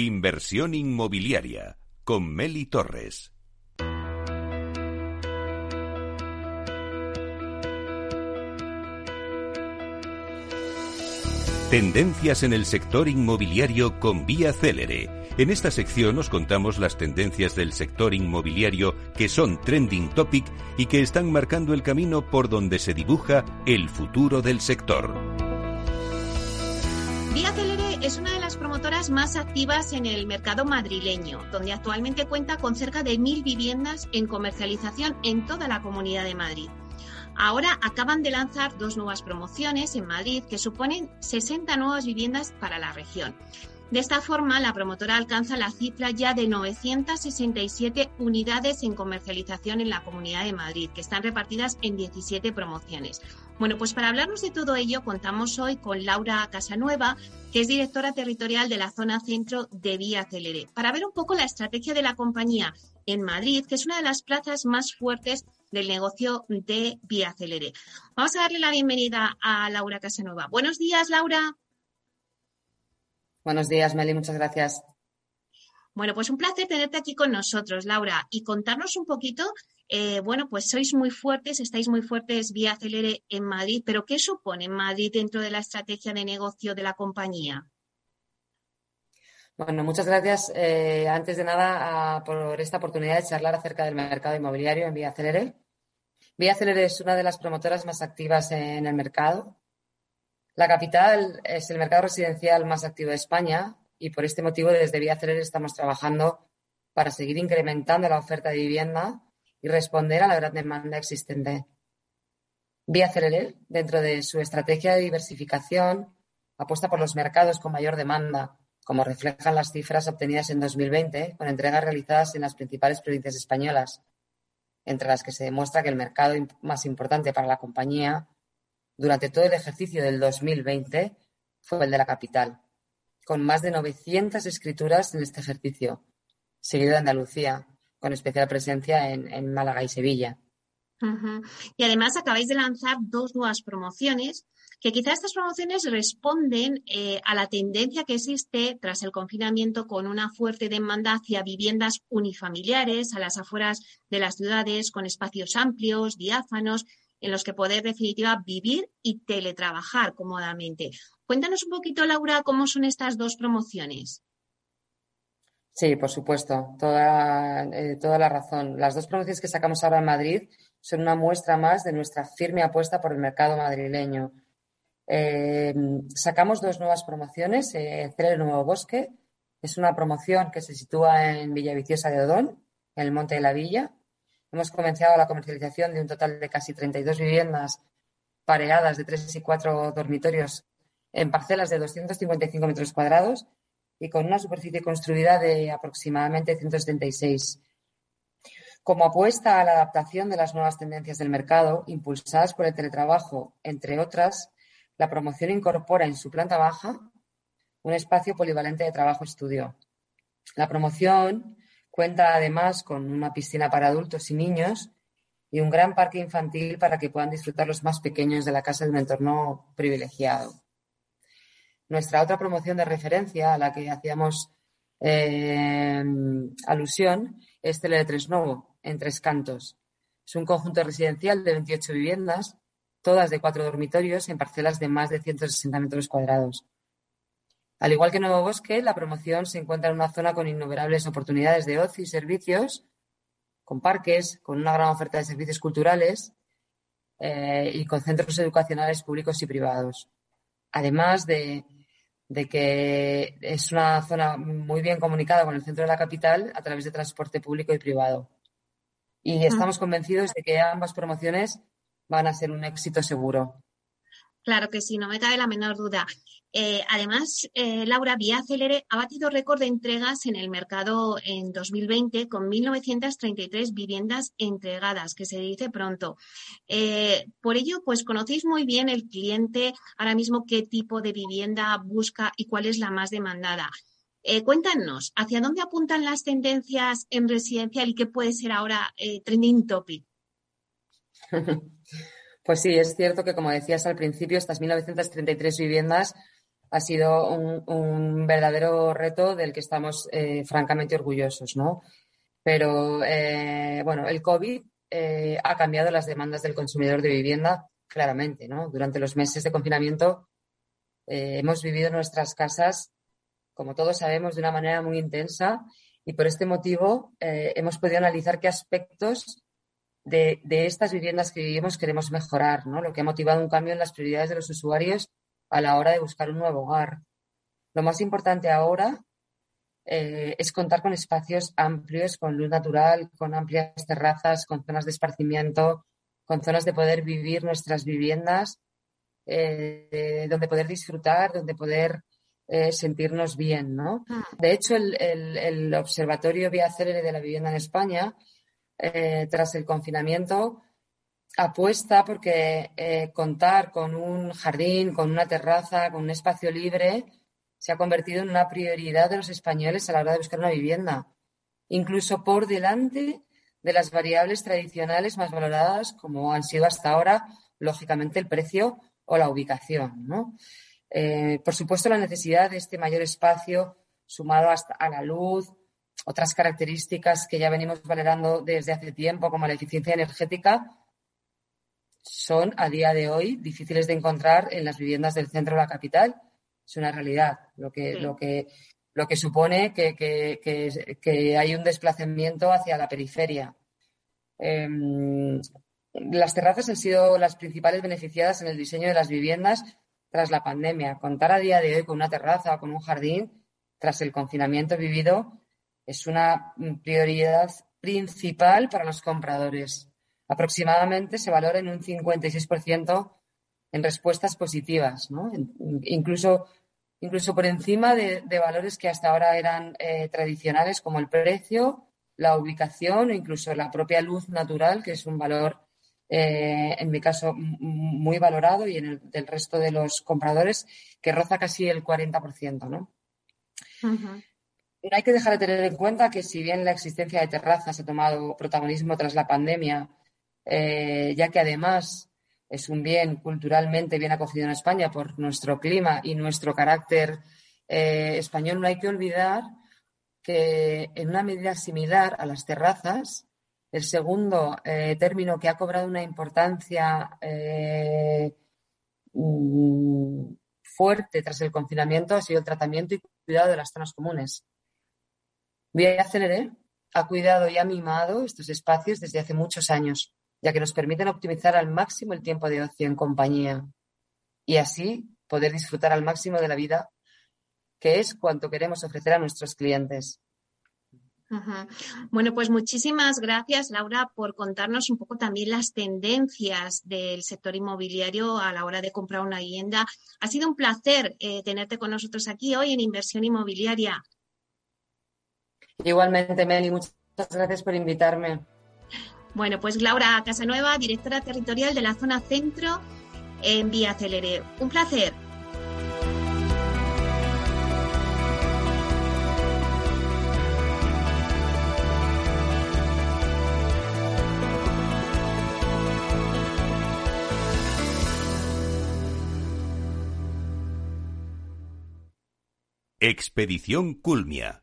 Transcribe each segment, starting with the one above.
Inversión inmobiliaria con Meli Torres. Tendencias en el sector inmobiliario con Vía Célere. En esta sección os contamos las tendencias del sector inmobiliario que son trending topic y que están marcando el camino por donde se dibuja el futuro del sector. Vía Célere es una de las promotoras más activas en el mercado madrileño, donde actualmente cuenta con cerca de mil viviendas en comercialización en toda la comunidad de Madrid. Ahora acaban de lanzar dos nuevas promociones en Madrid que suponen 60 nuevas viviendas para la región. De esta forma, la promotora alcanza la cifra ya de 967 unidades en comercialización en la Comunidad de Madrid, que están repartidas en 17 promociones. Bueno, pues para hablarnos de todo ello, contamos hoy con Laura Casanueva, que es directora territorial de la zona centro de Vía Celere, para ver un poco la estrategia de la compañía en Madrid, que es una de las plazas más fuertes del negocio de Vía Celere. Vamos a darle la bienvenida a Laura Casanova. Buenos días, Laura. Buenos días, Meli, muchas gracias. Bueno, pues un placer tenerte aquí con nosotros, Laura, y contarnos un poquito, eh, bueno, pues sois muy fuertes, estáis muy fuertes vía Celere en Madrid, pero ¿qué supone Madrid dentro de la estrategia de negocio de la compañía? Bueno, muchas gracias. Eh, antes de nada, por esta oportunidad de charlar acerca del mercado inmobiliario en Vía Celere. Vía Celere es una de las promotoras más activas en el mercado. La capital es el mercado residencial más activo de España y por este motivo desde Vía Celere estamos trabajando para seguir incrementando la oferta de vivienda y responder a la gran demanda existente. Vía Celere, dentro de su estrategia de diversificación, apuesta por los mercados con mayor demanda como reflejan las cifras obtenidas en 2020 con entregas realizadas en las principales provincias españolas, entre las que se demuestra que el mercado más importante para la compañía durante todo el ejercicio del 2020 fue el de la capital, con más de 900 escrituras en este ejercicio, seguido de Andalucía, con especial presencia en, Málaga y Sevilla. Y además acabáis de lanzar dos nuevas promociones que quizá estas promociones responden eh, a la tendencia que existe tras el confinamiento con una fuerte demanda hacia viviendas unifamiliares a las afueras de las ciudades con espacios amplios, diáfanos, en los que poder, definitiva, vivir y teletrabajar cómodamente. Cuéntanos un poquito, Laura, cómo son estas dos promociones. Sí, por supuesto, toda, eh, toda la razón. Las dos promociones que sacamos ahora en Madrid son una muestra más de nuestra firme apuesta por el mercado madrileño. Eh, sacamos dos nuevas promociones. Eh, Nuevo Bosque es una promoción que se sitúa en Villaviciosa de Odón, en el Monte de la Villa. Hemos comenzado la comercialización de un total de casi 32 viviendas pareadas de tres y cuatro dormitorios en parcelas de 255 metros cuadrados y con una superficie construida de aproximadamente 176. Como apuesta a la adaptación de las nuevas tendencias del mercado, impulsadas por el teletrabajo, entre otras, la promoción incorpora en su planta baja un espacio polivalente de trabajo-estudio. La promoción cuenta además con una piscina para adultos y niños y un gran parque infantil para que puedan disfrutar los más pequeños de la casa de un entorno privilegiado. Nuestra otra promoción de referencia a la que hacíamos eh, alusión es Tele Tres Novo, en Tres Cantos. Es un conjunto residencial de 28 viviendas todas de cuatro dormitorios en parcelas de más de 160 metros cuadrados. Al igual que Nuevo Bosque, la promoción se encuentra en una zona con innumerables oportunidades de ocio y servicios, con parques, con una gran oferta de servicios culturales eh, y con centros educacionales públicos y privados. Además de, de que es una zona muy bien comunicada con el centro de la capital a través de transporte público y privado. Y estamos convencidos de que ambas promociones van a ser un éxito seguro. Claro que sí, no me cabe la menor duda. Eh, además, eh, Laura Vía Celere ha batido récord de entregas en el mercado en 2020 con 1.933 viviendas entregadas, que se dice pronto. Eh, por ello, pues conocéis muy bien el cliente ahora mismo qué tipo de vivienda busca y cuál es la más demandada. cuéntanos, ¿hacia dónde apuntan las tendencias en residencial y qué puede ser ahora trending topic? Pues sí, es cierto que, como decías al principio, estas 1.933 viviendas ha sido un, verdadero reto del que estamos eh, francamente orgullosos, ¿no? Pero, eh, bueno, el COVID eh, ha cambiado las demandas del consumidor de vivienda claramente, ¿no? Durante los meses de confinamiento hemos vivido nuestras casas, como todos sabemos, de una manera muy intensa y por este motivo hemos podido analizar qué aspectos de, de, estas viviendas que vivimos queremos mejorar, ¿no? Lo que ha motivado un cambio en las prioridades de los usuarios a la hora de buscar un nuevo hogar. Lo más importante ahora eh, es contar con espacios amplios, con luz natural, con amplias terrazas, con zonas de esparcimiento, con zonas de poder vivir nuestras viviendas, eh, donde poder disfrutar, donde poder eh, sentirnos bien, ¿no? Ah. De hecho, el, el Observatorio Vía Célere de la Vivienda en España, tras el confinamiento, apuesta porque eh, contar con un jardín, con una terraza, con un espacio libre, se ha convertido en una prioridad de los españoles a la hora de buscar una vivienda, incluso por delante de las variables tradicionales más valoradas, como han sido hasta ahora, lógicamente, el precio o la ubicación. Eh, por supuesto, la necesidad de este mayor espacio, sumado hasta a la luz, otras características que ya venimos valorando desde hace tiempo, como la eficiencia energética, son a día de hoy difíciles de encontrar en las viviendas del centro de la capital. Es una realidad, lo que, lo que, lo que supone que, que, hay un desplazamiento hacia la periferia. Em, las terrazas han sido las principales beneficiadas en el diseño de las viviendas tras la pandemia. Contar a día de hoy con una terraza o con un jardín tras el confinamiento vivido es una prioridad principal para los compradores aproximadamente se valora en un 56% en respuestas positivas, ¿no? incluso, incluso por encima de, valores que hasta ahora eran eh, tradicionales como el precio, la ubicación o incluso la propia luz natural, que es un valor, eh, en mi caso, muy valorado y en el del resto de los compradores, que roza casi el 40%. ¿no? Hay que dejar de tener en cuenta que si bien la existencia de terrazas ha tomado protagonismo tras la pandemia, eh, ya que además es un bien culturalmente bien acogido en España por nuestro clima y nuestro carácter eh, español, no hay que olvidar que en una medida similar a las terrazas, el segundo eh, término que ha cobrado una importancia mm, fuerte tras el confinamiento ha sido el tratamiento y cuidado de las zonas comunes. Vía Celere ha cuidado y ha mimado estos espacios desde hace muchos años ya que nos permiten optimizar al máximo el tiempo de ocio en compañía y así poder disfrutar al máximo de la vida, que es cuanto queremos ofrecer a nuestros clientes. Bueno, pues muchísimas gracias, Laura, por contarnos un poco también las tendencias del sector inmobiliario a la hora de comprar una vivienda. Ha sido un placer eh, tenerte con nosotros aquí hoy en Inversión Inmobiliaria. Igualmente, Meli, muchas gracias por invitarme. Bueno, pues Laura Casanueva, directora territorial de la zona centro en Vía Celere. Un placer. Expedición Culmia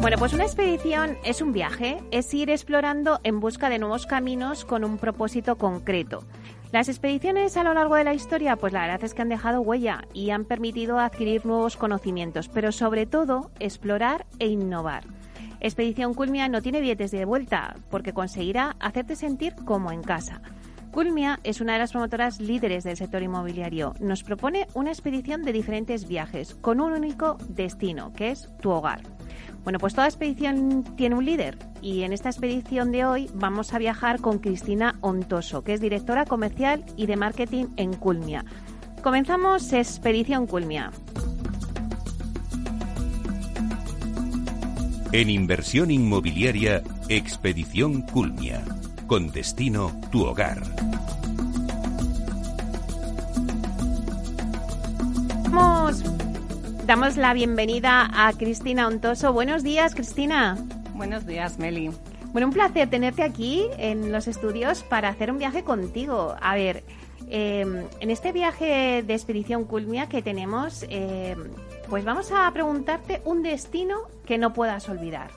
Bueno, pues una expedición es un viaje, es ir explorando en busca de nuevos caminos con un propósito concreto. Las expediciones a lo largo de la historia, pues la verdad es que han dejado huella y han permitido adquirir nuevos conocimientos, pero sobre todo explorar e innovar. Expedición Culmia no tiene billetes de vuelta, porque conseguirá hacerte sentir como en casa. Culmia es una de las promotoras líderes del sector inmobiliario. Nos propone una expedición de diferentes viajes con un único destino, que es tu hogar. Bueno, pues toda expedición tiene un líder y en esta expedición de hoy vamos a viajar con Cristina Ontoso, que es directora comercial y de marketing en Culmia. Comenzamos Expedición Culmia. En inversión inmobiliaria, Expedición Culmia. Con destino tu hogar. Damos, la bienvenida a Cristina Ontoso. Buenos días, Cristina. Buenos días, Meli. Bueno, un placer tenerte aquí en los estudios para hacer un viaje contigo. A ver, em, en este viaje de expedición Culmia que tenemos, em, pues vamos a preguntarte un destino que no puedas olvidar.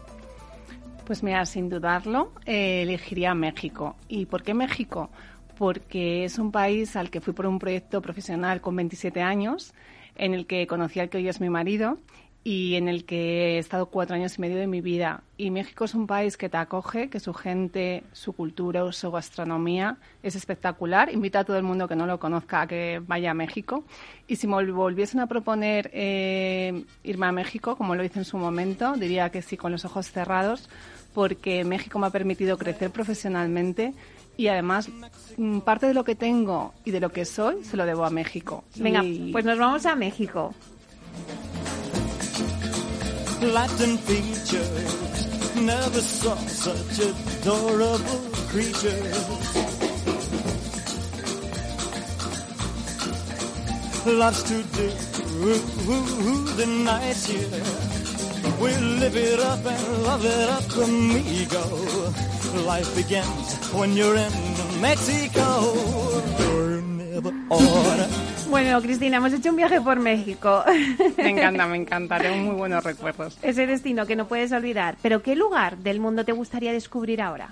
Pues mira, sin dudarlo, eh, elegiría México. ¿Y por qué México? Porque es un país al que fui por un proyecto profesional con 27 años en el que conocí al que hoy es mi marido y en el que he estado cuatro años y medio de mi vida. Y México es un país que te acoge, que su gente, su cultura, su gastronomía es espectacular. Invito a todo el mundo que no lo conozca a que vaya a México. Y si me volviesen a proponer eh, irme a México, como lo hice en su momento, diría que sí con los ojos cerrados, porque México me ha permitido crecer profesionalmente y además mm, parte de lo que tengo y de lo que soy se lo debo a México. Venga, pues nos vamos a México. Latin features, never saw such adorable creatures. Lots to do, the here. We live it up and love it up, amigo. Life begins when you're in Mexico. Bueno, Cristina, hemos hecho un viaje por México. Me encanta, me encanta, tengo muy buenos recuerdos. Ese destino que no puedes olvidar. Pero ¿qué lugar del mundo te gustaría descubrir ahora?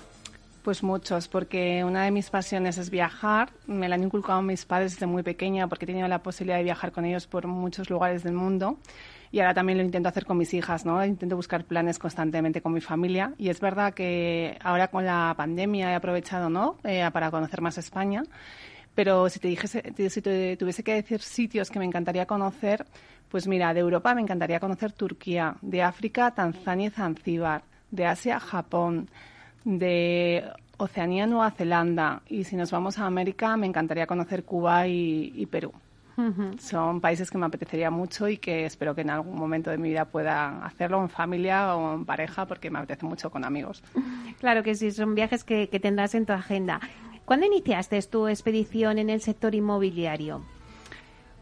Pues muchos, porque una de mis pasiones es viajar. Me la han inculcado mis padres desde muy pequeña porque he tenido la posibilidad de viajar con ellos por muchos lugares del mundo y ahora también lo intento hacer con mis hijas, ¿no? Intento buscar planes constantemente con mi familia y es verdad que ahora con la pandemia he aprovechado, ¿no? Eh, para conocer más España. Pero si te dijese, si te tuviese que decir sitios que me encantaría conocer, pues mira, de Europa me encantaría conocer Turquía, de África Tanzania y Zanzíbar, de Asia Japón, de Oceanía Nueva Zelanda y si nos vamos a América me encantaría conocer Cuba y Perú. Son países que me apetecería mucho y que espero que en algún momento de mi vida pueda hacerlo en familia o en pareja porque me apetece mucho con amigos. Claro que sí, son viajes que, tendrás en tu agenda. ¿Cuándo iniciaste tu expedición en el sector inmobiliario?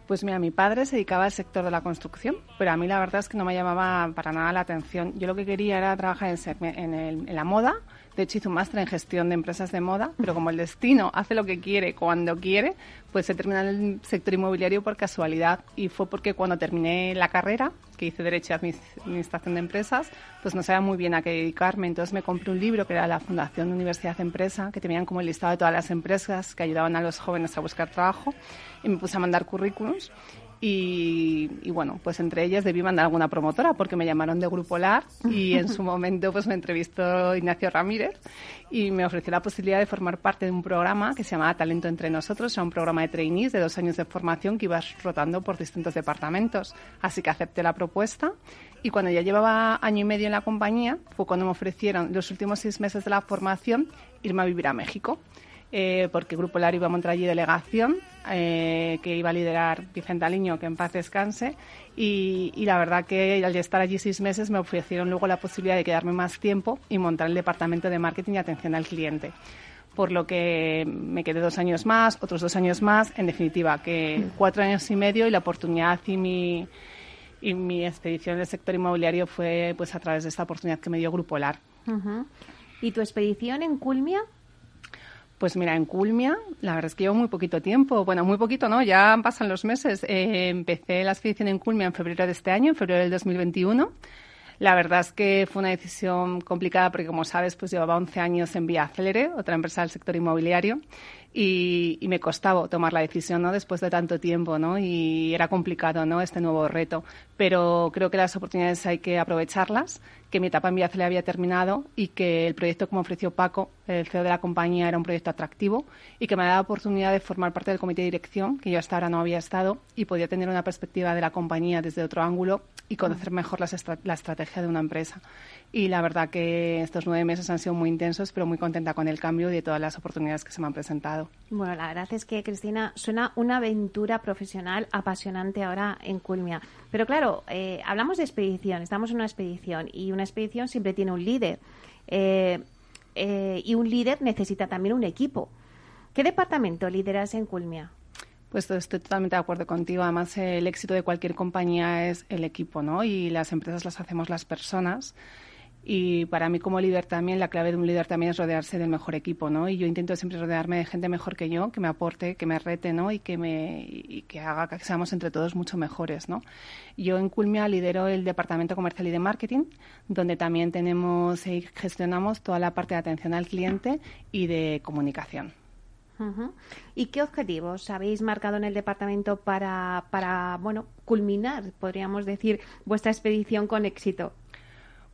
Pues mira, mi padre se dedicaba al sector de la construcción, pero a mí la verdad es que no me llamaba para nada la atención. Yo lo que quería era trabajar en, en la moda de hecho, hice un máster en gestión de empresas de moda, pero como el destino hace lo que quiere cuando quiere, pues se termina en el sector inmobiliario por casualidad. Y fue porque cuando terminé la carrera, que hice Derecho y Administración de Empresas, pues no sabía muy bien a qué dedicarme. Entonces me compré un libro que era la Fundación Universidad de Empresa, que tenían como el listado de todas las empresas que ayudaban a los jóvenes a buscar trabajo. Y me puse a mandar currículums y, bueno, pues entre ellas debí mandar alguna promotora porque me llamaron de Grupo LAR y en su momento pues me entrevistó Ignacio Ramírez y me ofreció la posibilidad de formar parte de un programa que se llamaba Talento entre nosotros, era un programa de trainees de dos años de formación que ibas rotando por distintos departamentos. Así que acepté la propuesta y cuando ya llevaba año y medio en la compañía fue cuando me ofrecieron los últimos seis meses de la formación irme a vivir a México. Eh, porque Grupo LAR iba a montar allí delegación eh, que iba a liderar Vicente Aliño, que en paz descanse. Y, la verdad que al estar allí seis meses me ofrecieron luego la posibilidad de quedarme más tiempo y montar el departamento de marketing y atención al cliente. Por lo que me quedé dos años más, otros dos años más, en definitiva, que cuatro años y medio y la oportunidad y mi, y mi expedición en el sector inmobiliario fue pues a través de esta oportunidad que me dio Grupo LAR. ¿Y tu expedición en Culmia? Pues mira, en Culmia, la verdad es que llevo muy poquito tiempo. Bueno, muy poquito, ¿no? Ya pasan los meses. Eh, empecé la expedición en Culmia en febrero de este año, en febrero del 2021. La verdad es que fue una decisión complicada porque, como sabes, pues llevaba 11 años en Vía Célere, otra empresa del sector inmobiliario, y, me costaba tomar la decisión, ¿no? Después de tanto tiempo, ¿no? Y era complicado, ¿no? Este nuevo reto. Pero creo que las oportunidades hay que aprovecharlas, que mi etapa en Vía Célere había terminado y que el proyecto como ofreció Paco, el CEO de la compañía, era un proyecto atractivo y que me dado oportunidad de formar parte del comité de dirección, que yo hasta ahora no había estado, y podía tener una perspectiva de la compañía desde otro ángulo y conocer mejor la estrategia de una empresa. Y la verdad que estos nueve meses han sido muy intensos, pero muy contenta con el cambio y de todas las oportunidades que se me han presentado. Bueno, la verdad es que, Cristina, suena una aventura profesional apasionante ahora en Culmia. Pero claro, eh, hablamos de expedición, estamos en una expedición y una expedición siempre tiene un líder. Eh, eh, y un líder necesita también un equipo. ¿Qué departamento lideras en Culmia? Pues estoy totalmente de acuerdo contigo. Además, el éxito de cualquier compañía es el equipo, ¿no? Y las empresas las hacemos las personas. Y para mí como líder también, la clave de un líder también es rodearse del mejor equipo, ¿no? Y yo intento siempre rodearme de gente mejor que yo, que me aporte, que me rete, ¿no? Y que, me, y que haga que seamos entre todos mucho mejores, ¿no? Yo en Culmia lidero el departamento comercial y de marketing, donde también tenemos y gestionamos toda la parte de atención al cliente y de comunicación. ¿Y qué objetivos habéis marcado en el departamento para, para, bueno, culminar, podríamos decir, vuestra expedición con éxito?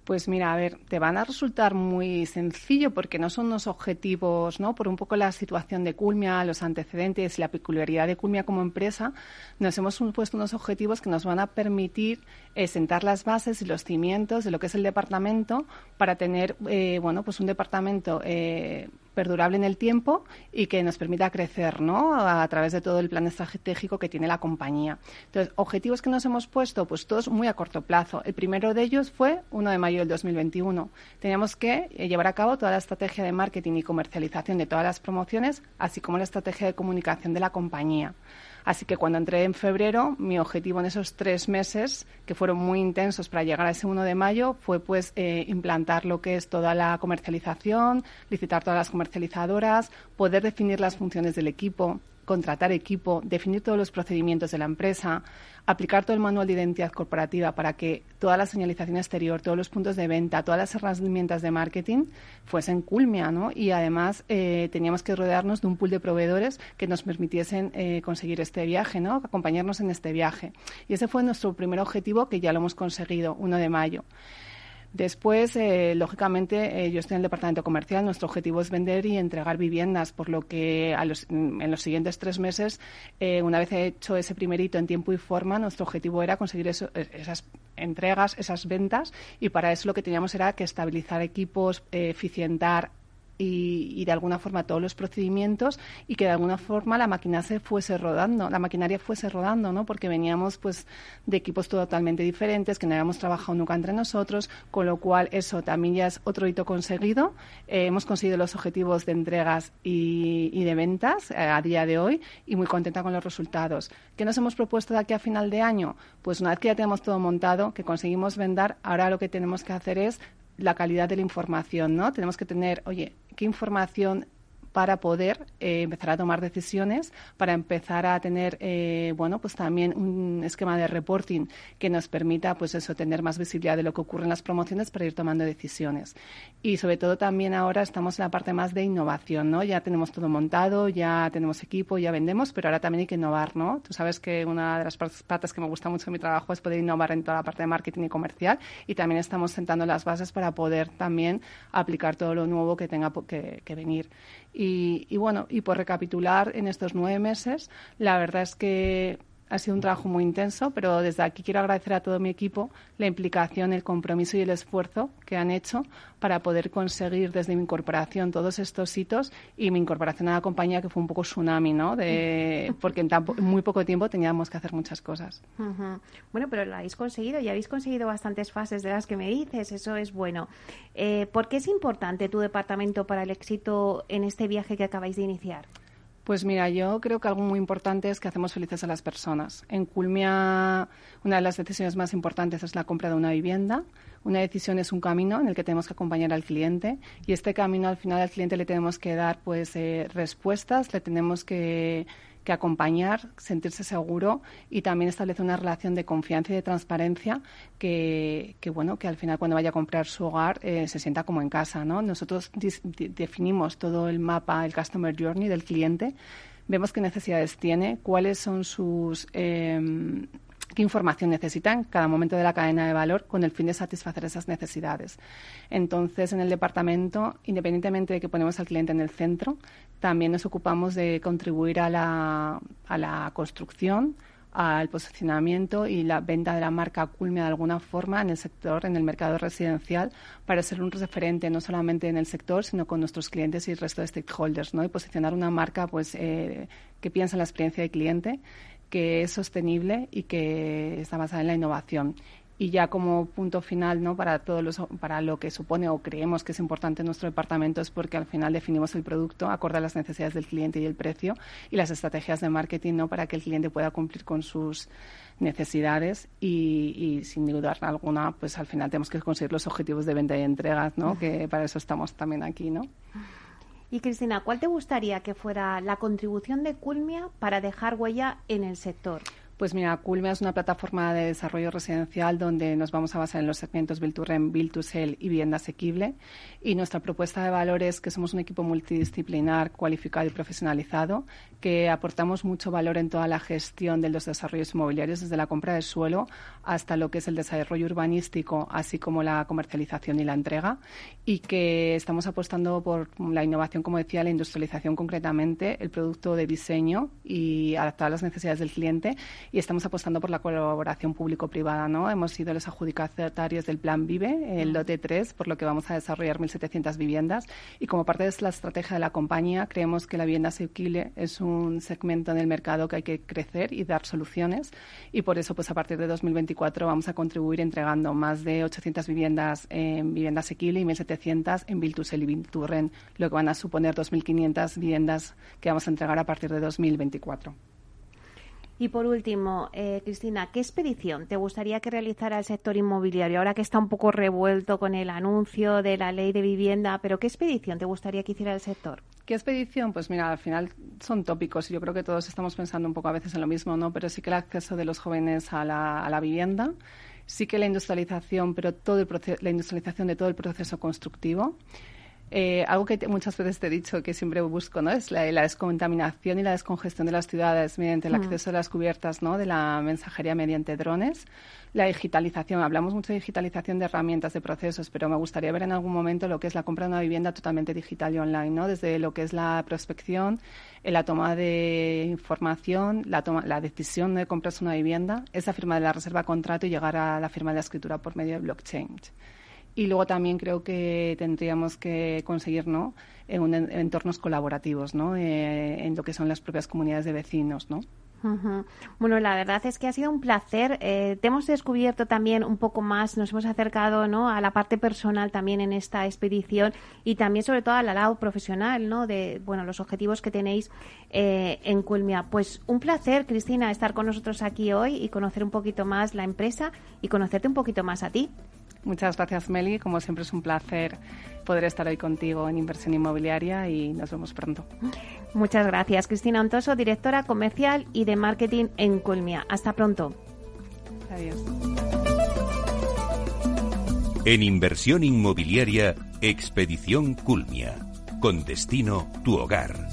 Pues mira, a ver, te van a resultar muy sencillo porque no son unos objetivos, ¿no? Por un poco la situación de Culmia, los antecedentes la peculiaridad de Culmia como empresa, nos hemos puesto unos objetivos que nos van a permitir eh, sentar las bases y los cimientos de lo que es el departamento para tener, eh, bueno, pues un departamento eh, perdurable en el tiempo y que nos permita crecer ¿no? a, través de todo el plan estratégico que tiene la compañía. Entonces, objetivos que nos hemos puesto, pues todos muy a corto plazo. El primero de ellos fue 1 de mayo del 2021. Teníamos que eh, llevar a cabo toda la estrategia de marketing y comercialización de todas las promociones, así como la estrategia de comunicación de la compañía. Así que cuando entré en febrero, mi objetivo en esos tres meses, que fueron muy intensos para llegar a ese 1 de mayo, fue pues eh, implantar lo que es toda la comercialización, licitar todas las comercializadoras, poder definir las funciones del equipo, contratar equipo, definir todos los procedimientos de la empresa, aplicar todo el manual de identidad corporativa para que toda la señalización exterior, todos los puntos de venta, todas las herramientas de marketing fuesen culmia, ¿no? Y además eh, teníamos que rodearnos de un pool de proveedores que nos permitiesen eh, conseguir este viaje, ¿no? Acompañarnos en este viaje. Y ese fue nuestro primer objetivo que ya lo hemos conseguido, 1 de mayo. Después, eh, lógicamente, eh, yo estoy en el departamento comercial. Nuestro objetivo es vender y entregar viviendas, por lo que en los siguientes tres meses, eh, una vez hecho ese primer hito en tiempo y forma, nuestro objetivo era conseguir esas entregas, esas ventas, y para eso lo que teníamos era que estabilizar equipos, eficientar y, de alguna forma todos los procedimientos y que de alguna forma la máquina se fuese rodando, la maquinaria fuese rodando, ¿no? Porque veníamos pues de equipos totalmente diferentes, que no habíamos trabajado nunca entre nosotros, con lo cual eso también ya es otro hito conseguido. Eh, hemos conseguido los objetivos de entregas y, de ventas eh, a día de hoy y muy contenta con los resultados. ¿Qué nos hemos propuesto de aquí a final de año? Pues una vez que ya tenemos todo montado, que conseguimos vender, ahora lo que tenemos que hacer es la calidad de la información, ¿no? Tenemos que tener, oye, ¿qué información para poder eh, empezar a tomar decisiones, para empezar a tener, eh, bueno, pues también un esquema de reporting que nos permita, pues eso, tener más visibilidad de lo que ocurre en las promociones para ir tomando decisiones. Y sobre todo también ahora estamos en la parte más de innovación, ¿no? Ya tenemos todo montado, ya tenemos equipo, ya vendemos, pero ahora también hay que innovar, ¿no? Tú sabes que una de las patas que me gusta mucho de mi trabajo es poder innovar en toda la parte de marketing y comercial y también estamos sentando las bases para poder también aplicar todo lo nuevo que tenga que, que venir. Y, bueno, y por recapitular, en estos nueve meses, la verdad es que ha sido un trabajo muy intenso, pero desde aquí quiero agradecer a todo mi equipo la implicación, el compromiso y el esfuerzo que han hecho para poder conseguir desde mi incorporación todos estos hitos y mi incorporación a la compañía que fue un poco tsunami, ¿no? De, porque en, muy poco tiempo teníamos que hacer muchas cosas. Bueno, pero lo habéis conseguido y habéis conseguido bastantes fases de las que me dices, eso es bueno. Eh, ¿Por qué es importante tu departamento para el éxito en este viaje que acabáis de iniciar? Pues mira, yo creo que algo muy importante es que hacemos felices a las personas. En Culmia, una de las decisiones más importantes es la compra de una vivienda. Una decisión es un camino en el que tenemos que acompañar al cliente y este camino al final al cliente le tenemos que dar pues eh, respuestas, le tenemos que que acompañar, sentirse seguro y también establecer una relación de confianza y de transparencia que, bueno, que al final cuando vaya a comprar su hogar eh, se sienta como en casa, ¿no? Nosotros definimos todo el mapa, el customer journey del cliente, vemos qué necesidades tiene, cuáles son sus em, qué información necesitan en cada momento de la cadena de valor con el fin de satisfacer esas necesidades. Entonces, en el departamento, independientemente de que ponemos al cliente en el centro, también nos ocupamos de contribuir a la, a la construcción, al posicionamiento y la venta de la marca Culmia de alguna forma en el sector, en el mercado residencial, para ser un referente no solamente en el sector, sino con nuestros clientes y el resto de stakeholders, ¿no? Y posicionar una marca, pues, eh, que piensa en la experiencia del cliente que es sostenible y que está basada en la innovación. Y ya como punto final, ¿no? Para todo para lo que supone o creemos que es importante en nuestro departamento es porque al final definimos el producto acorde a las necesidades del cliente y el precio y las estrategias de marketing, ¿no? Para que el cliente pueda cumplir con sus necesidades y, sin duda alguna, pues al final tenemos que conseguir los objetivos de venta y entregas, ¿no? Que para eso estamos también aquí, ¿no? Y Cristina, ¿cuál te gustaría que fuera la contribución de Culmia para dejar huella en el sector? Pues mira, Culmia es una plataforma de desarrollo residencial donde nos vamos a basar en los segmentos Build to Rent, Build to Sell y vivienda asequible. Y nuestra propuesta de valor es que somos un equipo multidisciplinar, cualificado y profesionalizado, que aportamos mucho valor en toda la gestión de los desarrollos inmobiliarios, desde la compra del suelo hasta lo que es el desarrollo urbanístico, así como la comercialización y la entrega. Y que estamos apostando por la innovación, como decía, la industrialización concretamente, el producto de diseño y adaptar a las necesidades del cliente y estamos apostando por la colaboración público-privada. ¿no? Hemos sido los adjudicatarios del Plan Vive, el lote 3, por lo que vamos a desarrollar 1.700 viviendas y como parte de la estrategia de la compañía creemos que la vivienda asequible es un segmento en el mercado que hay que crecer y dar soluciones y por eso pues a partir de 2024 vamos a contribuir entregando más de 800 viviendas en vivienda asequible y 1.700 en Sell y Rent, lo que van a suponer 2.500 viviendas que vamos a entregar a partir de 2024. Y por último, eh, Cristina, ¿qué expedición te gustaría que realizara el sector inmobiliario? Ahora que está un poco revuelto con el anuncio de la ley de vivienda, pero ¿qué expedición te gustaría que hiciera el sector? ¿Qué expedición? Pues mira, al final son tópicos y yo creo que todos estamos pensando un poco a veces en lo mismo, ¿no? Pero sí que el acceso de los jóvenes a la, vivienda, sí que la industrialización, pero todo el la industrialización de todo el proceso constructivo. Eh, algo que muchas veces te he dicho que siempre busco, ¿no? Es la, descontaminación y la descongestión de las ciudades mediante el mm. acceso a las cubiertas, ¿no? De la mensajería mediante drones. La digitalización, hablamos mucho de digitalización de herramientas, de procesos, pero me gustaría ver en algún momento lo que es la compra de una vivienda totalmente digital y online, ¿no? Desde lo que es la prospección, la toma de información, la, toma, la decisión de comprarse una vivienda, esa firma de la reserva contrato y llegar a la firma de la escritura por medio de blockchain. Y luego también creo que tendríamos que conseguir, ¿no? En, entornos colaborativos, ¿no? Eh, en lo que son las propias comunidades de vecinos, ¿no? Bueno, la verdad es que ha sido un placer. Eh, te hemos descubierto también un poco más, nos hemos acercado ¿no? a la parte personal también en esta expedición y también sobre todo al lado profesional, ¿no? De bueno, los objetivos que tenéis eh, en Culmia. Pues un placer, Cristina, estar con nosotros aquí hoy y conocer un poquito más la empresa y conocerte un poquito más a ti. Muchas gracias, Meli. Como siempre es un placer poder estar hoy contigo en Inversión Inmobiliaria y nos vemos pronto. Muchas gracias, Cristina Ontoso, directora comercial y de marketing en Culmia. Hasta pronto. Adiós. En Inversión Inmobiliaria, Expedición Culmia. Con destino tu hogar.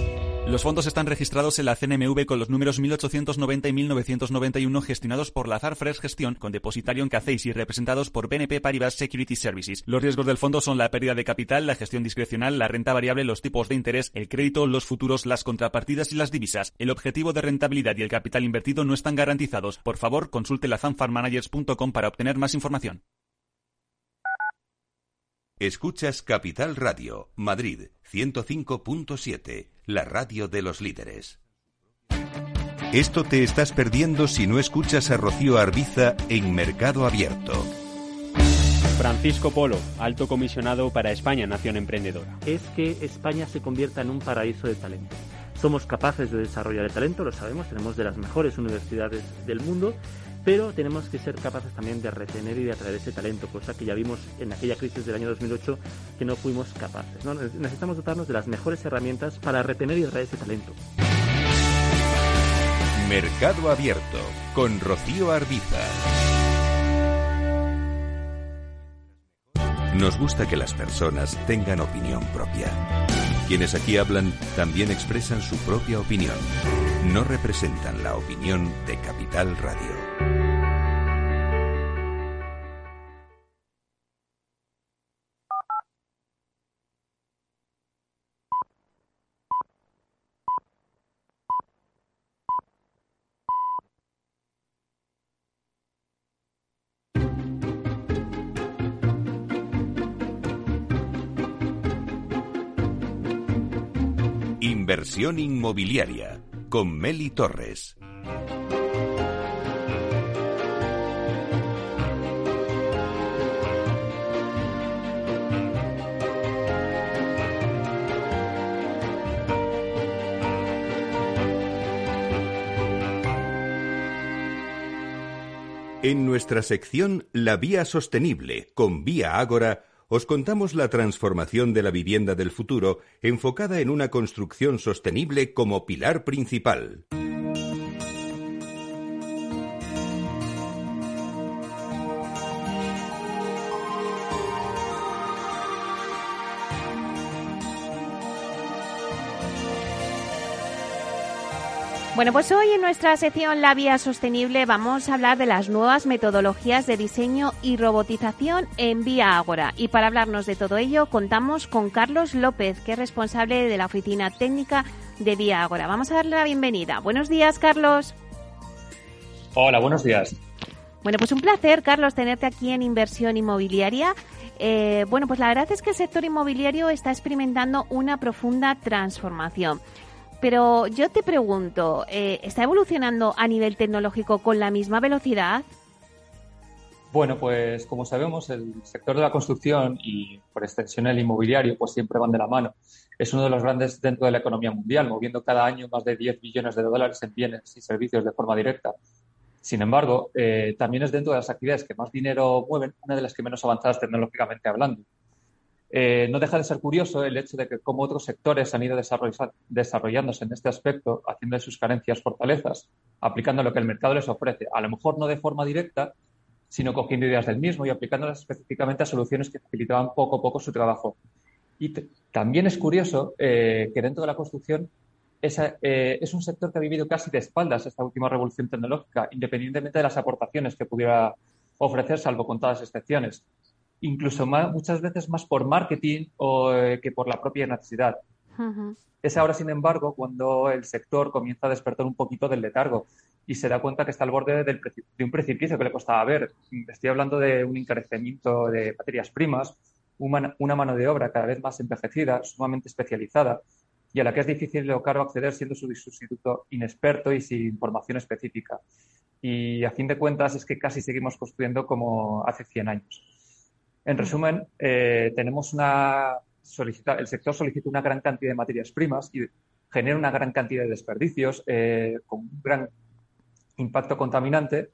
Los fondos están registrados en la CNMV con los números 1890 y 1991 gestionados por Lazar Fresh Gestión con depositario en Cacéis y representados por BNP Paribas Security Services. Los riesgos del fondo son la pérdida de capital, la gestión discrecional, la renta variable, los tipos de interés, el crédito, los futuros, las contrapartidas y las divisas. El objetivo de rentabilidad y el capital invertido no están garantizados. Por favor, consulte lazanfarmanagers.com para obtener más información. Escuchas Capital Radio, Madrid 105.7 la radio de los líderes. Esto te estás perdiendo si no escuchas a Rocío Arbiza en Mercado Abierto. Francisco Polo, alto comisionado para España, Nación Emprendedora. Es que España se convierta en un paraíso de talento. Somos capaces de desarrollar el talento, lo sabemos, tenemos de las mejores universidades del mundo, pero tenemos que ser capaces también de retener y de atraer ese talento, cosa que ya vimos en aquella crisis del año 2008 que no fuimos capaces. Necesitamos dotarnos de las mejores herramientas para retener y atraer ese talento. Mercado Abierto con Rocío Arbiza. Nos gusta que las personas tengan opinión propia. Quienes aquí hablan también expresan su propia opinión. No representan la opinión de Capital Radio. Inversión inmobiliaria con Meli Torres. En nuestra sección La Vía Sostenible con Vía Ágora os contamos la transformación de la vivienda del futuro enfocada en una construcción sostenible como pilar principal. Bueno, pues hoy en nuestra sección La Vía Sostenible vamos a hablar de las nuevas metodologías de diseño y robotización en Vía Ágora. Y para hablarnos de todo ello contamos con Carlos López, que es responsable de la oficina técnica de Vía Ágora. Vamos a darle la bienvenida. Buenos días, Carlos. Hola, buenos días. Bueno, pues un placer, Carlos, tenerte aquí en Inversión Inmobiliaria. Eh, bueno, pues la verdad es que el sector inmobiliario está experimentando una profunda transformación. Pero yo te pregunto, eh, ¿está evolucionando a nivel tecnológico con la misma velocidad? Bueno, pues como sabemos, el sector de la construcción y por extensión el inmobiliario, pues siempre van de la mano. Es uno de los grandes dentro de la economía mundial, moviendo cada año más de 10 billones de dólares en bienes y servicios de forma directa. Sin embargo, eh, también es dentro de las actividades que más dinero mueven, una de las que menos avanzadas tecnológicamente hablando. Eh, no deja de ser curioso el hecho de que como otros sectores han ido desarrollándose en este aspecto, haciendo de sus carencias fortalezas, aplicando lo que el mercado les ofrece, a lo mejor no de forma directa, sino cogiendo ideas del mismo y aplicándolas específicamente a soluciones que facilitaban poco a poco su trabajo. Y también es curioso eh, que dentro de la construcción eh, es un sector que ha vivido casi de espaldas esta última revolución tecnológica, independientemente de las aportaciones que pudiera ofrecer, salvo contadas excepciones incluso muchas veces más por marketing o, eh, que por la propia necesidad. Es ahora, sin embargo, cuando el sector comienza a despertar un poquito del letargo y se da cuenta que está al borde de un precipicio que le costaba ver. Estoy hablando de un encarecimiento de materias primas, una, una, mano de obra cada vez más envejecida, sumamente especializada y a la que es difícil o caro acceder siendo su sustituto inexperto y sin formación específica. Y a fin de cuentas es que casi seguimos construyendo como hace 100 años. En resumen, eh, tenemos una solicita, el sector solicita una gran cantidad de materias primas y genera una gran cantidad de desperdicios eh, con un gran impacto contaminante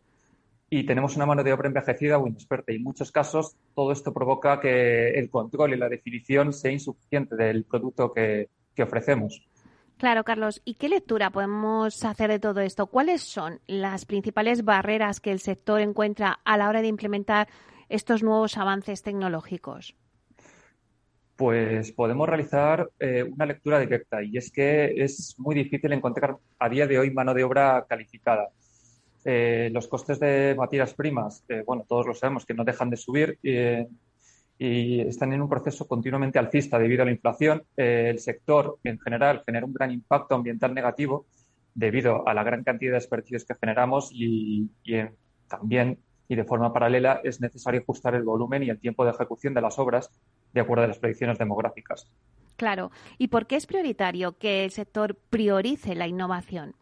y tenemos una mano de obra envejecida o inexperta. Y en muchos casos todo esto provoca que el control y la definición sea insuficiente del producto que, que ofrecemos. Claro, Carlos. ¿Y qué lectura podemos hacer de todo esto? ¿Cuáles son las principales barreras que el sector encuentra a la hora de implementar estos nuevos avances tecnológicos? Pues podemos realizar eh, una lectura directa y es que es muy difícil encontrar a día de hoy mano de obra calificada. Eh, los costes de materias primas, bueno, todos lo sabemos que no dejan de subir y están en un proceso continuamente alcista debido a la inflación. Eh, el sector en general genera un gran impacto ambiental negativo debido a la gran cantidad de desperdicios que generamos y, y también y de forma paralela es necesario ajustar el volumen y el tiempo de ejecución de las obras de acuerdo a las predicciones demográficas. Claro. ¿Y por qué es prioritario que el sector priorice la innovación?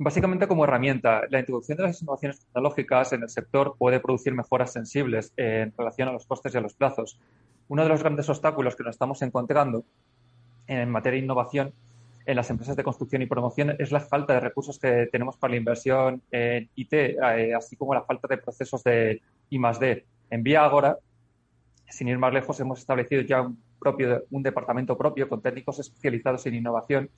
Básicamente como herramienta, la introducción de las innovaciones tecnológicas en el sector puede producir mejoras sensibles en relación a los costes y a los plazos. Uno de los grandes obstáculos que nos estamos encontrando en materia de innovación en las empresas de construcción y promoción es la falta de recursos que tenemos para la inversión en IT, eh, así como la falta de procesos de I D. En Vía Agora, sin ir más lejos, hemos establecido ya un, propio, un departamento propio con técnicos especializados en innovación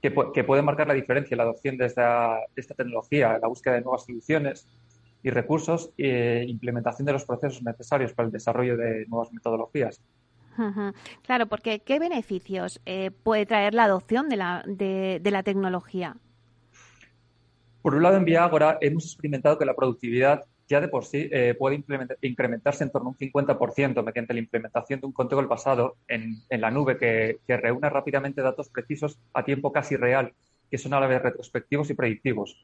que, puede marcar la diferencia en la adopción de esta, tecnología, la búsqueda de nuevas soluciones y recursos e implementación de los procesos necesarios para el desarrollo de nuevas metodologías. Claro, porque ¿qué beneficios eh, puede traer la adopción de la, de, la tecnología? Por un lado, en Viagora hemos experimentado que la productividad ya de por sí eh, puede incrementarse en torno a un 50% mediante la implementación de un control basado en, la nube que, que, reúne rápidamente datos precisos a tiempo casi real, que son a la vez retrospectivos y predictivos.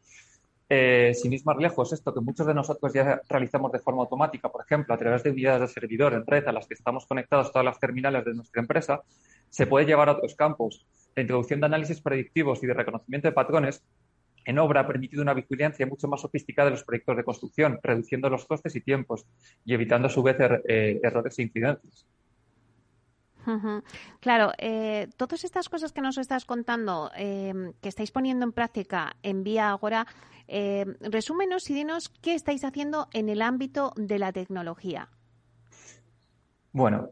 Eh, sin ir lejos, esto que muchos de nosotros ya realizamos de forma automática, por ejemplo, a través de unidades de servidor en red a las que estamos conectados todas las terminales de nuestra empresa, se puede llevar a otros campos. la introducción de análisis predictivos y de reconocimiento de patrones en obra ha permitido una vigilancia mucho más sofisticada de los proyectos de construcción, reduciendo los costes y tiempos y evitando a su vez er, eh, errores e incidencias. Claro, eh, todas estas cosas que nos estás contando, eh, que estáis poniendo en práctica en Vía Agora, eh, resúmenos y dinos qué estáis haciendo en el ámbito de la tecnología. Bueno,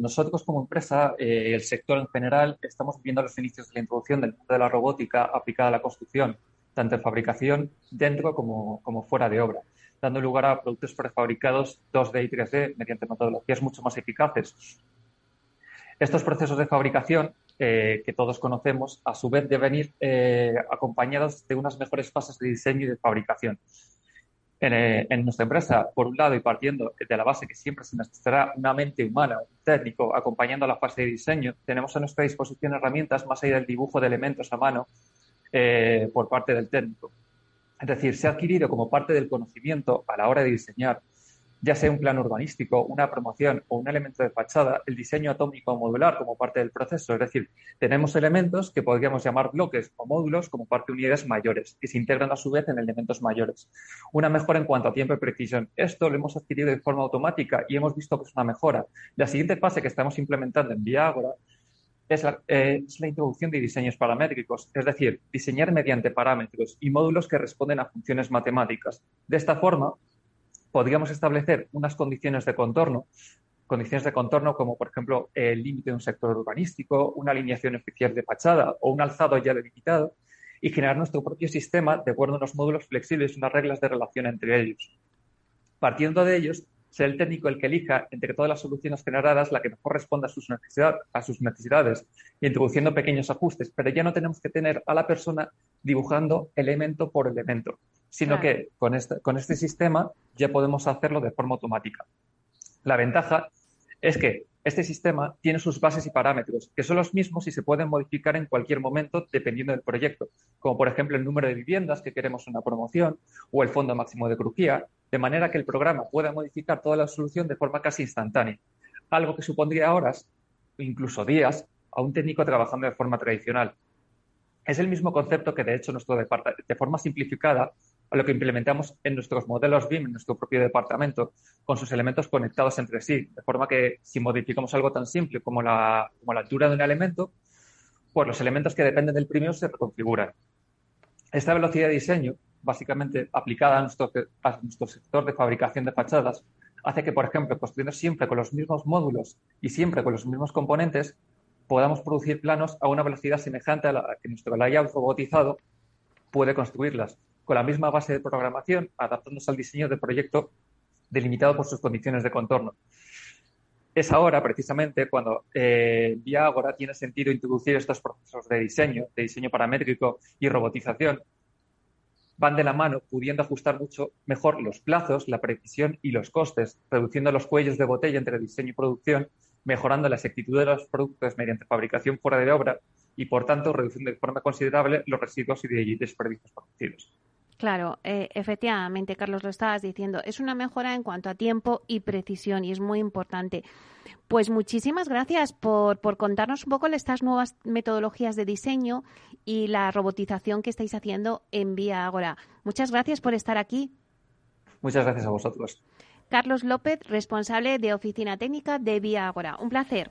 nosotros como empresa, el sector en general, estamos viendo los inicios de la introducción del mundo de la robótica aplicada a la construcción, tanto en fabricación dentro como, como fuera de obra, dando lugar a productos prefabricados 2D y 3D mediante metodologías mucho más eficaces estos procesos de fabricación eh, que todos conocemos, a su vez deben ir eh, acompañados de unas mejores fases de diseño y de fabricación. Eh, en, nuestra empresa, por un lado, y partiendo de la base que siempre se necesitará una mente humana, un técnico, acompañando a la fase de diseño, tenemos a nuestra disposición herramientas más allá del dibujo de elementos a mano por parte del técnico. Es decir, se ha adquirido como parte del conocimiento a la hora de diseñar ya sea un plan urbanístico, una promoción o un elemento de fachada, el diseño atómico modular como parte del proceso. Es decir, tenemos elementos que podríamos llamar bloques o módulos como parte de unidades mayores, que se integran a su vez en elementos mayores. Una mejora en cuanto a tiempo y precisión. Esto lo hemos adquirido de forma automática y hemos visto que es una mejora. La siguiente fase que estamos implementando en Viagora es la, eh, es la, introducción de diseños paramétricos, es decir, diseñar mediante parámetros y módulos que responden a funciones matemáticas. De esta forma, podríamos establecer unas condiciones de contorno, condiciones de contorno como, por ejemplo, el límite de un sector urbanístico, una alineación especial de fachada o un alzado ya delimitado, y generar nuestro propio sistema de acuerdo a unos módulos flexibles y unas reglas de relación entre ellos. Partiendo de ellos, será el técnico el que elija entre todas las soluciones generadas la que mejor responda a sus, a sus necesidades, introduciendo pequeños ajustes, pero ya no tenemos que tener a la persona dibujando elemento por elemento, sino que con este, con este sistema ya podemos hacerlo de forma automática. La ventaja es que este sistema tiene sus bases y parámetros, que son los mismos y se pueden modificar en cualquier momento dependiendo del proyecto, como por ejemplo el número de viviendas que queremos en una promoción o el fondo máximo de crujía, de manera que el programa pueda modificar toda la solución de forma casi instantánea, algo que supondría horas, incluso días, a un técnico trabajando de forma tradicional. Es el mismo concepto que, de hecho, nuestro departamento, de forma simplificada, a lo que implementamos en nuestros modelos BIM, en nuestro propio departamento, con sus elementos conectados entre sí, de forma que si modificamos algo tan simple como la, altura de un elemento, pues los elementos que dependen del premio se reconfiguran. Esta velocidad de diseño, básicamente aplicada a nuestro, a nuestro sector de fabricación de fachadas, hace que, por ejemplo, construyendo siempre con los mismos módulos y siempre con los mismos componentes, podamos producir planos a una velocidad semejante a la que nuestro layout robotizado puede construirlas con la misma base de programación, adaptándose al diseño del proyecto delimitado por sus condiciones de contorno. Es ahora, precisamente, cuando eh, Vía tiene sentido introducir estos procesos de diseño, de diseño paramétrico y robotización, van de la mano, pudiendo ajustar mucho mejor los plazos, la precisión y los costes, reduciendo los cuellos de botella entre diseño y producción, mejorando la exactitud de los productos mediante fabricación fuera de obra y, por tanto, reduciendo de forma considerable los residuos y desperdicios producidos. Claro, eh, efectivamente, Carlos, lo estabas diciendo. Es una mejora en cuanto a tiempo y precisión y es muy importante. Pues muchísimas gracias por, por contarnos un poco estas nuevas metodologías de diseño y la robotización que estáis haciendo en Vía Agora. Muchas gracias por estar aquí. Muchas gracias a vosotros. Carlos López, responsable de Oficina Técnica de Vía Agora. Un placer.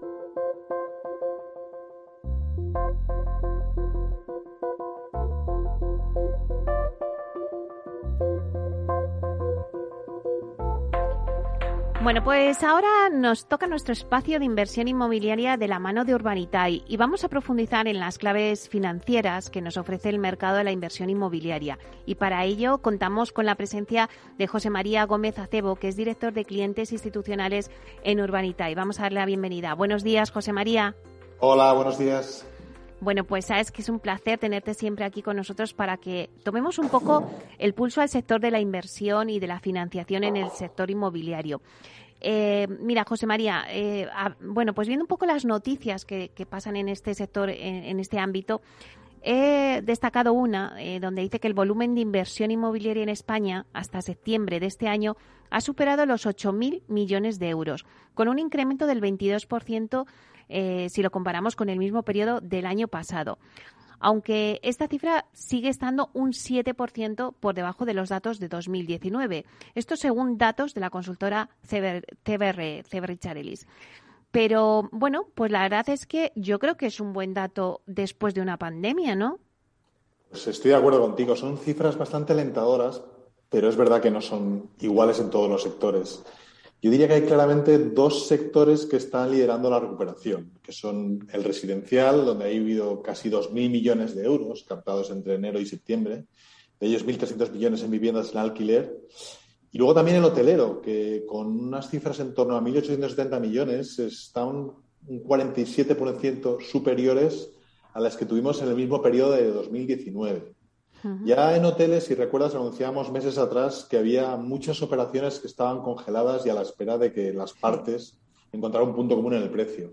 Bueno, pues ahora nos toca nuestro espacio de inversión inmobiliaria de la mano de Urbanitae y vamos a profundizar en las claves financieras que nos ofrece el mercado de la inversión inmobiliaria. Y para ello contamos con la presencia de José María Gómez Acebo, que es director de clientes institucionales en Urbanitae. Vamos a darle la bienvenida. Buenos días, José María. Hola, buenos días. Bueno, pues sabes que es un placer tenerte siempre aquí con nosotros para que tomemos un poco el pulso al sector de la inversión y de la financiación en el sector inmobiliario. Eh, mira, José María, eh, bueno, pues viendo un poco las noticias que, pasan en este sector, en, este ámbito, he destacado una eh, donde dice que el volumen de inversión inmobiliaria en España hasta septiembre de este año ha superado los 8.000 millones de euros, con un incremento del 22% eh, si lo comparamos con el mismo periodo del año pasado. Aunque esta cifra sigue estando un 7% por debajo de los datos de 2019. Esto según datos de la consultora CBR, CBR Pero bueno, pues la verdad es que yo creo que es un buen dato después de una pandemia, ¿no? Pues estoy de acuerdo contigo. Son cifras bastante alentadoras, pero es verdad que no son iguales en todos los sectores. Yo diría que hay claramente dos sectores que están liderando la recuperación, que son el residencial, donde ha habido casi 2.000 millones de euros captados entre enero y septiembre, de ellos 1.300 millones en viviendas en alquiler, y luego también el hotelero, que con unas cifras en torno a 1.870 millones están un 47% superiores a las que tuvimos en el mismo periodo de 2019. Ya en hoteles, si recuerdas, anunciábamos meses atrás que había muchas operaciones que estaban congeladas y a la espera de que las partes encontraran un punto común en el precio.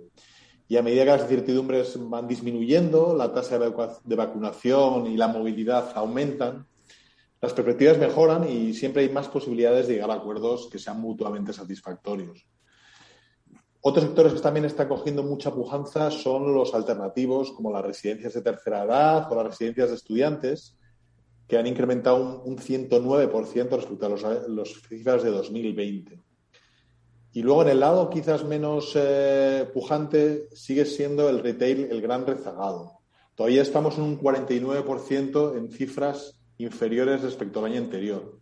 Y a medida que las incertidumbres van disminuyendo, la tasa de vacunación y la movilidad aumentan, las perspectivas mejoran y siempre hay más posibilidades de llegar a acuerdos que sean mutuamente satisfactorios. Otros sectores que también están cogiendo mucha pujanza son los alternativos, como las residencias de tercera edad o las residencias de estudiantes, que han incrementado un, 109% respecto a los, cifras de 2020. Y luego en el lado quizás menos eh, pujante sigue siendo el retail el gran rezagado. Todavía estamos en un 49% en cifras inferiores respecto al año anterior.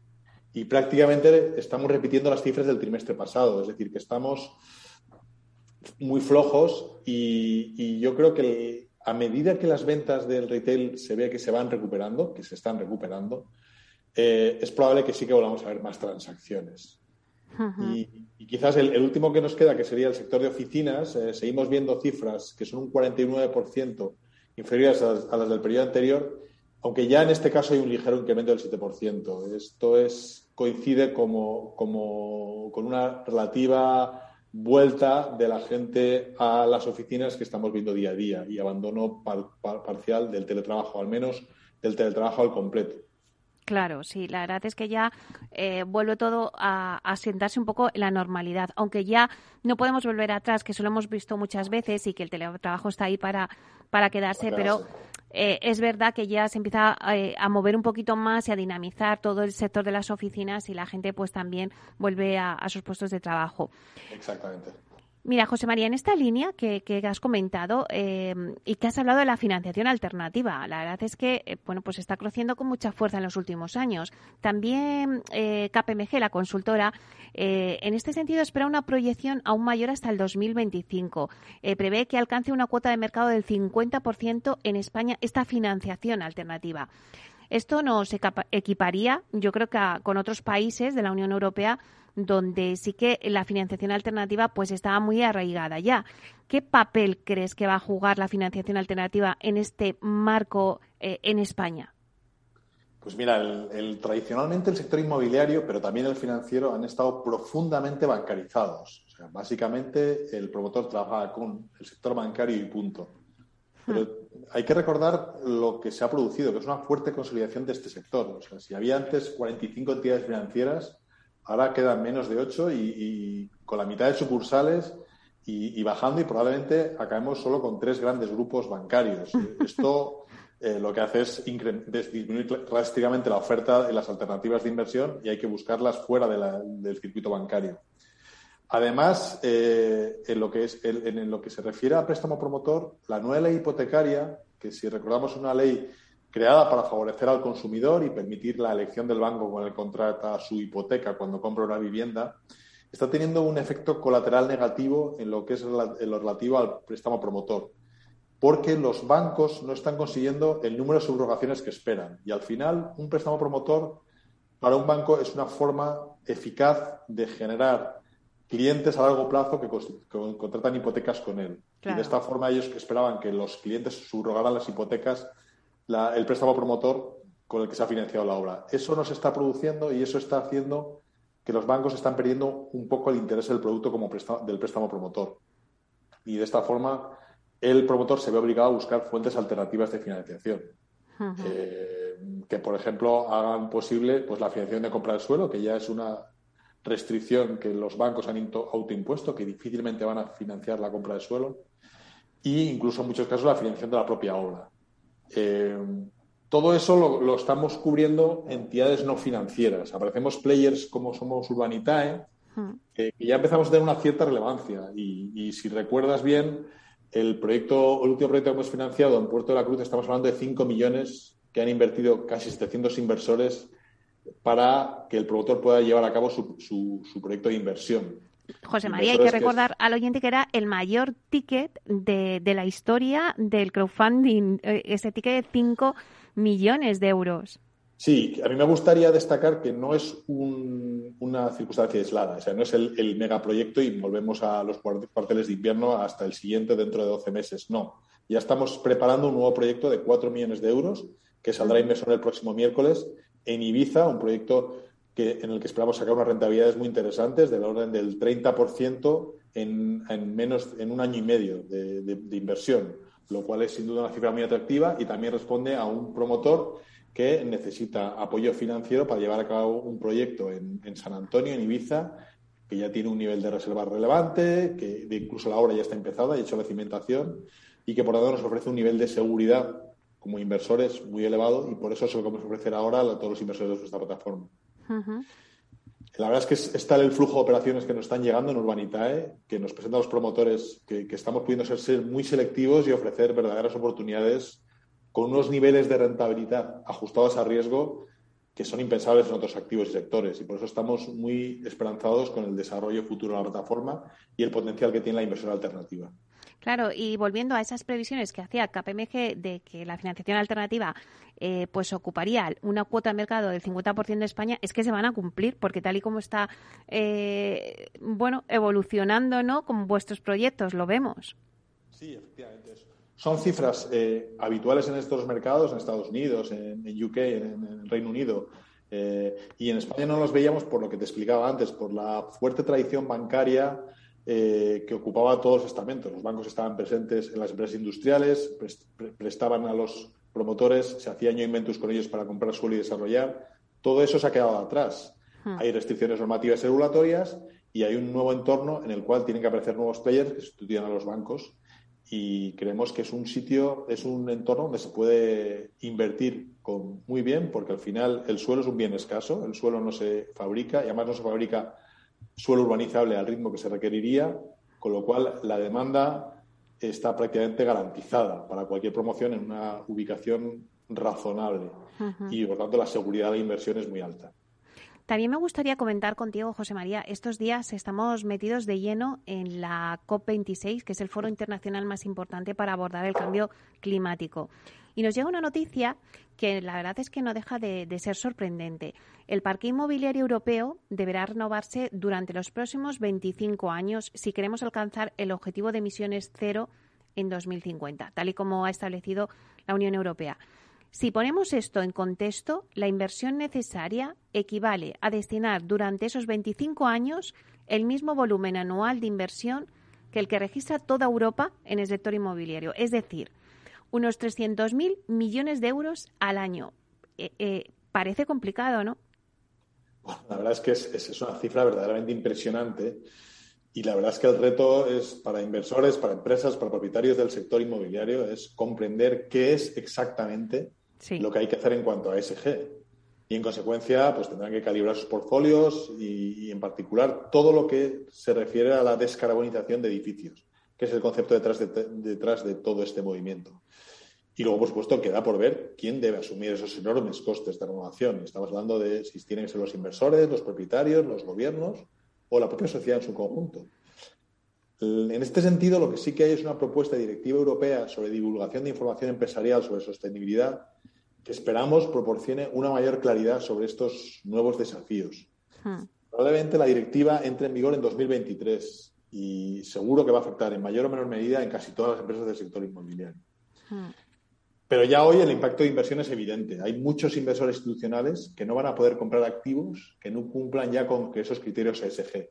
Y prácticamente estamos repitiendo las cifras del trimestre pasado, es decir, que estamos muy flojos y, y yo creo que a medida que las ventas del retail se ve que se van recuperando, que se están recuperando, eh, es probable que sí que volvamos a ver más transacciones. y, quizás el, último que nos queda, que sería el sector de oficinas, eh, seguimos viendo cifras que son un 49% inferiores a las, del periodo anterior, aunque ya en este caso hay un ligero incremento del 7%. Esto es, coincide como, como con una relativa vuelta de la gente a las oficinas que estamos viendo día a día y abandono parcial del teletrabajo, al menos del teletrabajo al completo. Claro, sí, la verdad es que ya eh, vuelve todo a, a, sentarse un poco en la normalidad, aunque ya no podemos volver atrás, que eso lo hemos visto muchas veces y que el teletrabajo está ahí para, para quedarse, pero eh, es verdad que ya se empieza eh, a mover un poquito más y a dinamizar todo el sector de las oficinas y la gente pues también vuelve a sus puestos de trabajo. Exactamente. Mira, José María, en esta línea que, has comentado em, y que has hablado de la financiación alternativa, la verdad es que eh, bueno, pues está creciendo con mucha fuerza en los últimos años. También eh, KPMG, la consultora, eh, en este sentido espera una proyección aún mayor hasta el 2025. prevé que alcance una cuota de mercado del 50% en España esta financiación alternativa. Esto nos equiparía, yo creo que con otros países de la Unión Europea donde sí que la financiación alternativa pues estaba muy arraigada ya. ¿Qué papel crees que va a jugar la financiación alternativa en este marco eh, en España? Pues mira, el, tradicionalmente el sector inmobiliario, pero también el financiero, han estado profundamente bancarizados. O sea, básicamente el promotor trabaja con el sector bancario y punto. Pero hay que recordar lo que se ha producido, que es una fuerte consolidación de este sector. O sea, si había antes 45 entidades financieras, Ahora quedan menos de ocho y, con la mitad de sucursales y, bajando y probablemente acabemos solo con tres grandes grupos bancarios. Esto eh, lo que hace es disminuir drásticamente la oferta de las alternativas de inversión y hay que buscarlas fuera del circuito bancario. Además, eh, en, lo que es, en lo que se refiere a préstamo promotor, la nueva ley hipotecaria, que si recordamos es una ley creada para favorecer al consumidor y permitir la elección del banco con el que contrata su hipoteca cuando compra una vivienda, está teniendo un efecto colateral negativo en lo que es lo relativo al préstamo promotor, porque los bancos no están consiguiendo el número de subrogaciones que esperan. Y al final, un préstamo promotor para un banco es una forma eficaz de generar clientes a largo plazo que, contratan hipotecas con él. Y de esta forma ellos esperaban que los clientes subrogaran las hipotecas, el préstamo promotor con el que se ha financiado la obra. Eso no se está produciendo y eso está haciendo que los bancos están perdiendo un poco el interés del producto como del préstamo promotor. Y de esta forma el promotor se ve obligado a buscar fuentes alternativas de financiación. Eh, que, por ejemplo, hagan posible pues, la financiación de compra del suelo, que ya es una restricción que los bancos han autoimpuesto, que difícilmente van a financiar la compra de suelo, e incluso en muchos casos la financiación de la propia obra. Eh, todo eso lo, estamos cubriendo entidades no financieras. Aparecemos players como somos Urbanitae, que ya empezamos a tener una cierta relevancia. Y, si recuerdas bien, el proyecto, el último proyecto que hemos financiado en Puerto de la Cruz, estamos hablando de 5 millones que han invertido casi 700 inversores para que el promotor pueda llevar a cabo su, su, proyecto de inversión. José María, hay que recordar al oyente que era el mayor ticket de, de la historia del crowdfunding, eh, ese ticket de 5 millones de euros. Sí, a mí me gustaría destacar que no es una circunstancia aislada, o sea, no es el, el, megaproyecto y volvemos a los cuarteles de invierno hasta el siguiente dentro de 12 meses. No, ya estamos preparando un nuevo proyecto de 4 millones de euros que saldrá inversor el próximo miércoles en Ibiza, un proyecto que, en el que esperamos sacar unas rentabilidades muy interesantes, del orden del 30% en, en, menos, en un año y medio de, inversión, lo cual es sin duda una cifra muy atractiva y también responde a un promotor que necesita apoyo financiero para llevar a cabo un proyecto en, en San Antonio, en Ibiza, que ya tiene un nivel de reserva relevante, que incluso la obra ya está empezada, y hecho la cimentación, y que por lo tanto nos ofrece un nivel de seguridad como inversores muy elevado y por eso es lo que vamos a ofrecer ahora a todos los inversores de nuestra plataforma. La verdad es que está el flujo de operaciones que nos están llegando en Urbanitae, que nos presentan los promotores, que, estamos pudiendo ser, muy selectivos y ofrecer verdaderas oportunidades con unos niveles de rentabilidad ajustados a riesgo que son impensables en otros activos y sectores. Y por eso estamos muy esperanzados con el desarrollo futuro de la plataforma y el potencial que tiene la inversión alternativa. Claro, y volviendo a esas previsiones que hacía KPMG de que la financiación alternativa eh, pues ocuparía una cuota de mercado del 50% de España, es que se van a cumplir, porque tal y como está eh, bueno evolucionando ¿no? con vuestros proyectos, lo vemos. Sí, efectivamente. Son cifras eh, habituales en estos mercados, en Estados Unidos, en, UK, en, el Reino Unido. y en España no los veíamos por lo que te explicaba antes, por la fuerte tradición bancaria eh, que ocupaba todos los estamentos. Los bancos estaban presentes en las empresas industriales, prestaban a los promotores, se hacía año inventus con ellos para comprar suelo y desarrollar. Todo eso se ha quedado atrás. Hmm. Hay restricciones normativas y regulatorias y hay un nuevo entorno en el cual tienen que aparecer nuevos players que sustituyan a los bancos y creemos que es un sitio, es un entorno donde se puede invertir con, muy bien porque al final el suelo es un bien escaso, el suelo no se fabrica y además no se fabrica suelo urbanizable al ritmo que se requeriría, con lo cual la demanda está prácticamente garantizada para cualquier promoción en una ubicación razonable y por tanto la seguridad de inversión es muy alta. También me gustaría comentar contigo, José María, estos días estamos metidos de lleno en la COP26, que es el foro internacional más importante para abordar el cambio climático. Y nos llega una noticia que la verdad es que no deja de, ser sorprendente. El parque inmobiliario europeo deberá renovarse durante los próximos 25 años si queremos alcanzar el objetivo de emisiones cero en 2050, tal y como ha establecido la Unión Europea. Si ponemos esto en contexto, la inversión necesaria equivale a destinar durante esos 25 años el mismo volumen anual de inversión que el que registra toda Europa en el sector inmobiliario. Es decir, unos 300.000 millones de euros al año. Eh, eh, parece complicado, ¿no? La verdad es que es, una cifra verdaderamente impresionante y la verdad es que el reto es para inversores, para empresas, para propietarios del sector inmobiliario, es comprender qué es exactamente lo que hay que hacer en cuanto a ESG. Y en consecuencia, pues tendrán que calibrar sus portfolios y, y en particular todo lo que se refiere a la descarbonización de edificios, que es el concepto detrás de, detrás de todo este movimiento. Y luego, por supuesto, queda por ver quién debe asumir esos enormes costes de renovación. Estamos hablando de si tienen que ser los inversores, los propietarios, los gobiernos o la propia sociedad en su conjunto. En este sentido, lo que sí que hay es una propuesta directiva europea sobre divulgación de información empresarial sobre sostenibilidad que esperamos proporcione una mayor claridad sobre estos nuevos desafíos. Hmm. Probablemente la directiva entre en vigor en 2023 y seguro que va a afectar en mayor o menor medida en casi todas las empresas del sector inmobiliario. Hmm. Pero ya hoy el impacto de inversión es evidente. Hay muchos inversores institucionales que no van a poder comprar activos que no cumplan ya con esos criterios ESG.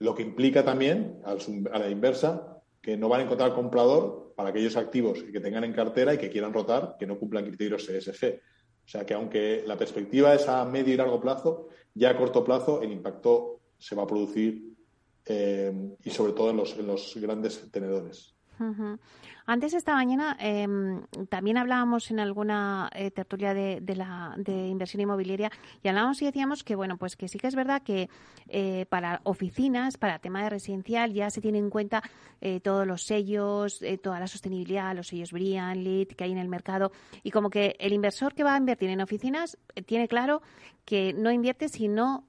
Lo que implica también, a la inversa, que no van a encontrar comprador para aquellos activos que tengan en cartera y que quieran rotar que no cumplan criterios ESG. O sea que aunque la perspectiva es a medio y largo plazo, ya a corto plazo el impacto se va a producir eh, y sobre todo en los, en los grandes tenedores. Antes esta mañana em, también hablábamos en alguna eh, tertulia de, la de inversión inmobiliaria y hablábamos y decíamos que bueno pues que sí que es verdad que eh, para oficinas, para tema de residencial ya se tienen en cuenta eh, todos los sellos, toda la sostenibilidad, los sellos Brian, Lead que hay en el mercado y como que el inversor que va a invertir en oficinas tiene claro que no invierte si no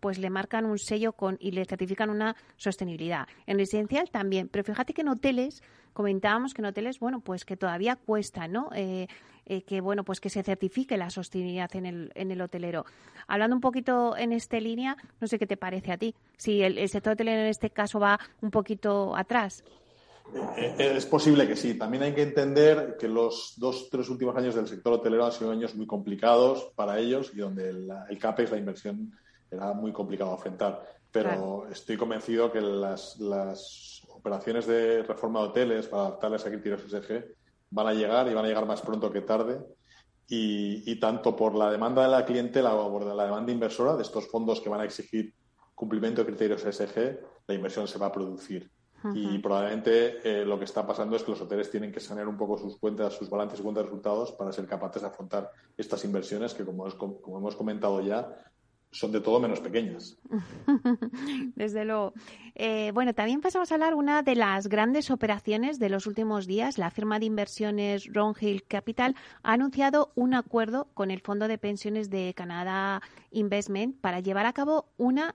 pues le marcan un sello con y le certifican una sostenibilidad. En residencial también, pero fíjate que en hoteles comentábamos que en hoteles, bueno, pues que todavía cuesta, ¿no? Eh, eh, que bueno, pues que se certifique la sostenibilidad en el, en el hotelero. Hablando un poquito en esta línea, no sé qué te parece a ti. Si el, sector hotelero en este caso va un poquito atrás. Eh, es posible que sí. También hay que entender que los dos, tres últimos años del sector hotelero han sido años muy complicados para ellos y donde el, el CAPEX, la inversión, era muy complicado afrontar. Pero estoy convencido que las, las operaciones de reforma de hoteles para adaptarles a criterios SG van a llegar y van a llegar más pronto que tarde. Y, tanto por la demanda de la clientela como por la demanda inversora de estos fondos que van a exigir cumplimiento de criterios SG, la inversión se va a producir. Y probablemente eh, lo que está pasando es que los hoteles tienen que sanear un poco sus cuentas, sus balances y cuentas de resultados para ser capaces de afrontar estas inversiones que, como, como hemos comentado ya, son de todo menos pequeñas. Desde luego. Eh, bueno, también pasamos a hablar una de las grandes operaciones de los últimos días. La firma de inversiones Hill Capital ha anunciado un acuerdo con el Fondo de Pensiones de Canadá Investment para llevar a cabo una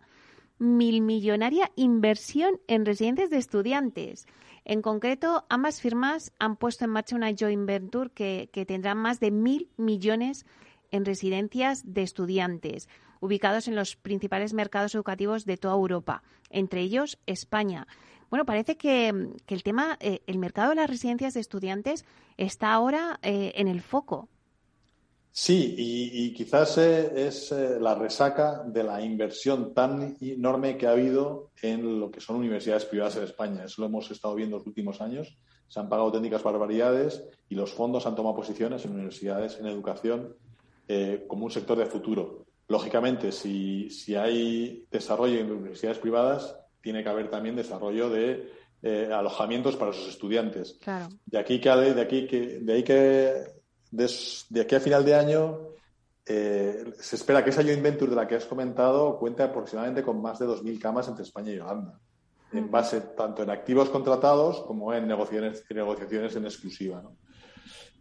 milmillonaria inversión en residencias de estudiantes. En concreto, ambas firmas han puesto en marcha una joint venture que tendrá más de mil millones en residencias de estudiantes ubicados en los principales mercados educativos de toda Europa, entre ellos España. Bueno, parece que, el tema, eh, el mercado de las residencias de estudiantes está ahora eh, en el foco. Sí, y, quizás eh, es la resaca de la inversión tan enorme que ha habido en lo que son universidades privadas en España. Eso lo hemos estado viendo en los últimos años. Se han pagado auténticas barbaridades y los fondos han tomado posiciones en universidades, en educación, como un sector de futuro. Lógicamente, si, si hay desarrollo en universidades privadas, tiene que haber también desarrollo de eh, alojamientos para sus estudiantes. De aquí que de aquí que de ahí que de, aquí a final de año eh, se espera que esa joint venture de la que has comentado cuente aproximadamente con más de 2.000 camas entre España y Holanda, en base tanto en activos contratados como en negociaciones, negociaciones en exclusiva. ¿no?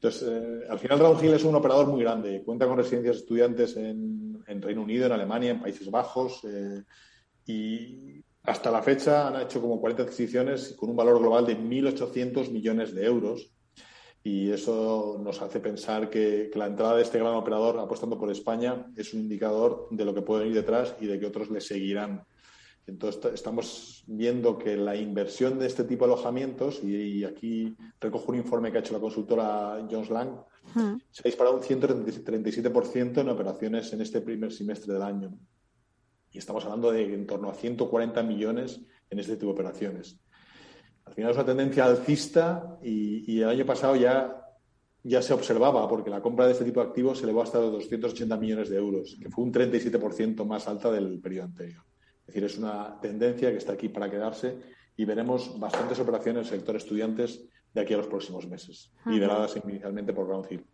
Entonces, eh, al final Raúl Gil es un operador muy grande. Cuenta con residencias de estudiantes en, Reino Unido, en Alemania, en Países Bajos. Eh, y hasta la fecha han hecho como 40 adquisiciones con un valor global de 1.800 millones de euros. Y eso nos hace pensar que, que, la entrada de este gran operador apostando por España es un indicador de lo que puede ir detrás y de que otros le seguirán entonces estamos viendo que la inversión de este tipo de alojamientos, y, aquí recojo un informe que ha hecho la consultora Jones Lang, se ha disparado un 137% en operaciones en este primer semestre del año. Y estamos hablando de en torno a 140 millones en este tipo de operaciones. Al final es una tendencia alcista y, el año pasado ya, ya se observaba, porque la compra de este tipo de activos se elevó hasta los 280 millones de euros, que fue un 37% más alta del periodo anterior. Es decir, es una tendencia que está aquí para quedarse y veremos bastantes operaciones en el sector estudiantes de aquí a los próximos meses, lideradas inicialmente por Ground Hill.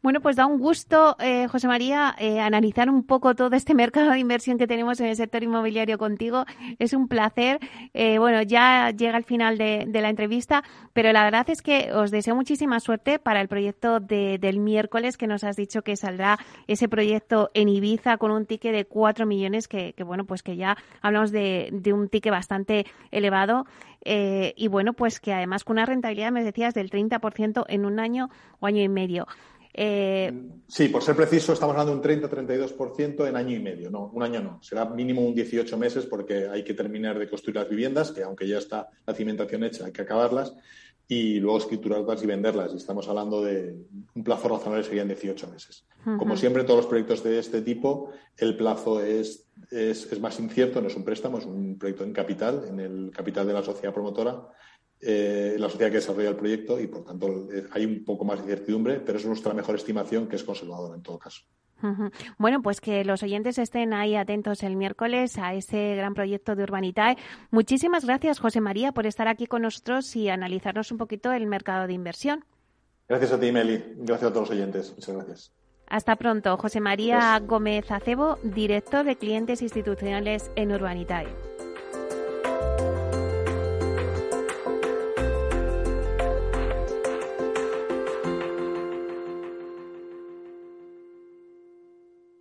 Bueno, pues da un gusto, eh, José María, eh, analizar un poco todo este mercado de inversión que tenemos en el sector inmobiliario contigo. Es un placer. Eh, bueno, ya llega el final de, la entrevista, pero la verdad es que os deseo muchísima suerte para el proyecto del miércoles que nos has dicho que saldrá ese proyecto en Ibiza con un ticket de 4 millones, que, bueno, pues que ya hablamos de, de un ticket bastante elevado. y bueno, pues que además con una rentabilidad, me decías, del 30% en un año o año y medio. Eh, sí, por ser preciso, estamos hablando de un 30-32% en año y medio. No, un año no. Será mínimo un 18 meses porque hay que terminar de construir las viviendas, que aunque ya está la cimentación hecha, hay que acabarlas y luego escriturarlas y venderlas. Y estamos hablando de un plazo razonable serían 18 meses. Como siempre, todos los proyectos de este tipo, el plazo es, es, más incierto, no es un préstamo, es un proyecto en capital, en el capital de la sociedad promotora, eh, la sociedad que desarrolla el proyecto y, por tanto, eh, hay un poco más de incertidumbre, pero es nuestra mejor estimación, que es conservadora en todo caso. Bueno, pues que los oyentes estén ahí atentos el miércoles a ese gran proyecto de Urbanitae. Muchísimas gracias, José María, por estar aquí con nosotros y analizarnos un poquito el mercado de inversión. Gracias a ti, Meli. Gracias a todos los oyentes. Muchas gracias. Hasta pronto. José María Gómez Acebo, director de clientes institucionales en Urbanitae.